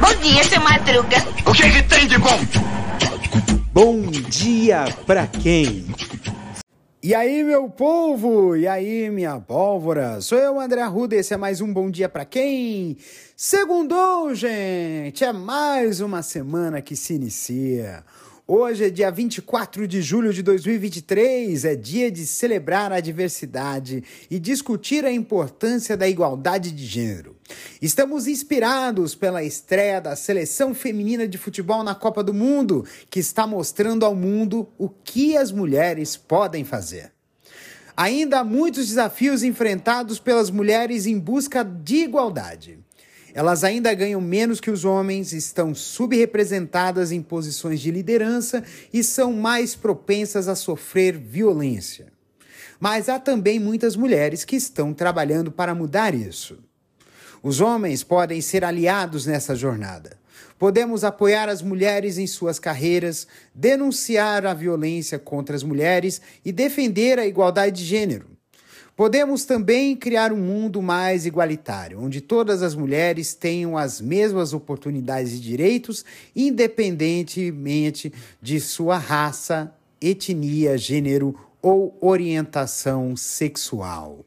Bom dia, seu Madruga. O que, que tem de bom? Bom dia pra quem? E aí, meu povo? E aí, minha pólvora? Sou eu, André Arruda, esse é mais um Bom Dia Pra Quem? Segundou, gente! É mais uma semana que se inicia. Hoje é dia 24 de julho de 2023, é dia de celebrar a diversidade e discutir a importância da igualdade de gênero. Estamos inspirados pela estreia da seleção feminina de futebol na Copa do Mundo, que está mostrando ao mundo o que as mulheres podem fazer. Ainda há muitos desafios enfrentados pelas mulheres em busca de igualdade. Elas ainda ganham menos que os homens, estão subrepresentadas em posições de liderança e são mais propensas a sofrer violência. Mas há também muitas mulheres que estão trabalhando para mudar isso. Os homens podem ser aliados nessa jornada. Podemos apoiar as mulheres em suas carreiras, denunciar a violência contra as mulheres e defender a igualdade de gênero. Podemos também criar um mundo mais igualitário, onde todas as mulheres tenham as mesmas oportunidades e direitos, independentemente de sua raça, etnia, gênero ou orientação sexual.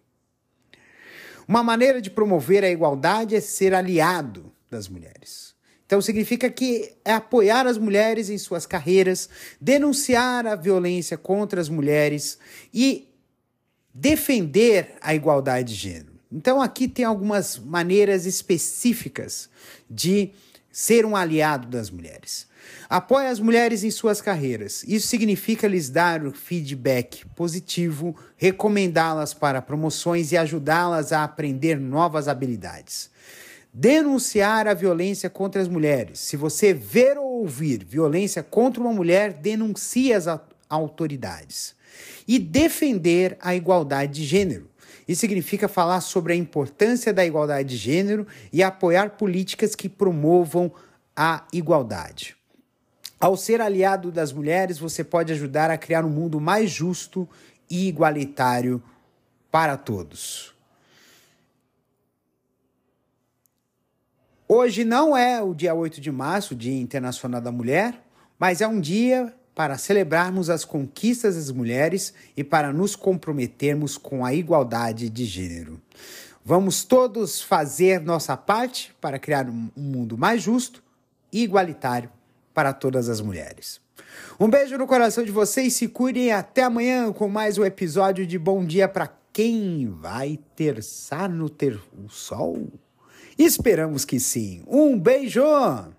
Uma maneira de promover a igualdade é ser aliado das mulheres. Então, significa que é apoiar as mulheres em suas carreiras, denunciar a violência contra as mulheres e defender a igualdade de gênero. Então, aqui tem algumas maneiras específicas de ser um aliado das mulheres. Apoie as mulheres em suas carreiras. Isso significa lhes dar feedback positivo, recomendá-las para promoções e ajudá-las a aprender novas habilidades. Denunciar a violência contra as mulheres. Se você ver ou ouvir violência contra uma mulher, denuncie as autoridades e defender a igualdade de gênero. Isso significa falar sobre a importância da igualdade de gênero e apoiar políticas que promovam a igualdade. Ao ser aliado das mulheres, você pode ajudar a criar um mundo mais justo e igualitário para todos. Hoje não é o dia 8 de março, o Dia Internacional da Mulher, mas é um dia para celebrarmos as conquistas das mulheres e para nos comprometermos com a igualdade de gênero. Vamos todos fazer nossa parte para criar um mundo mais justo e igualitário para todas as mulheres. Um beijo no coração de vocês, se cuidem até amanhã com mais um episódio de Bom Dia para quem vai terçar no ter o sol. Esperamos que sim. Um beijo!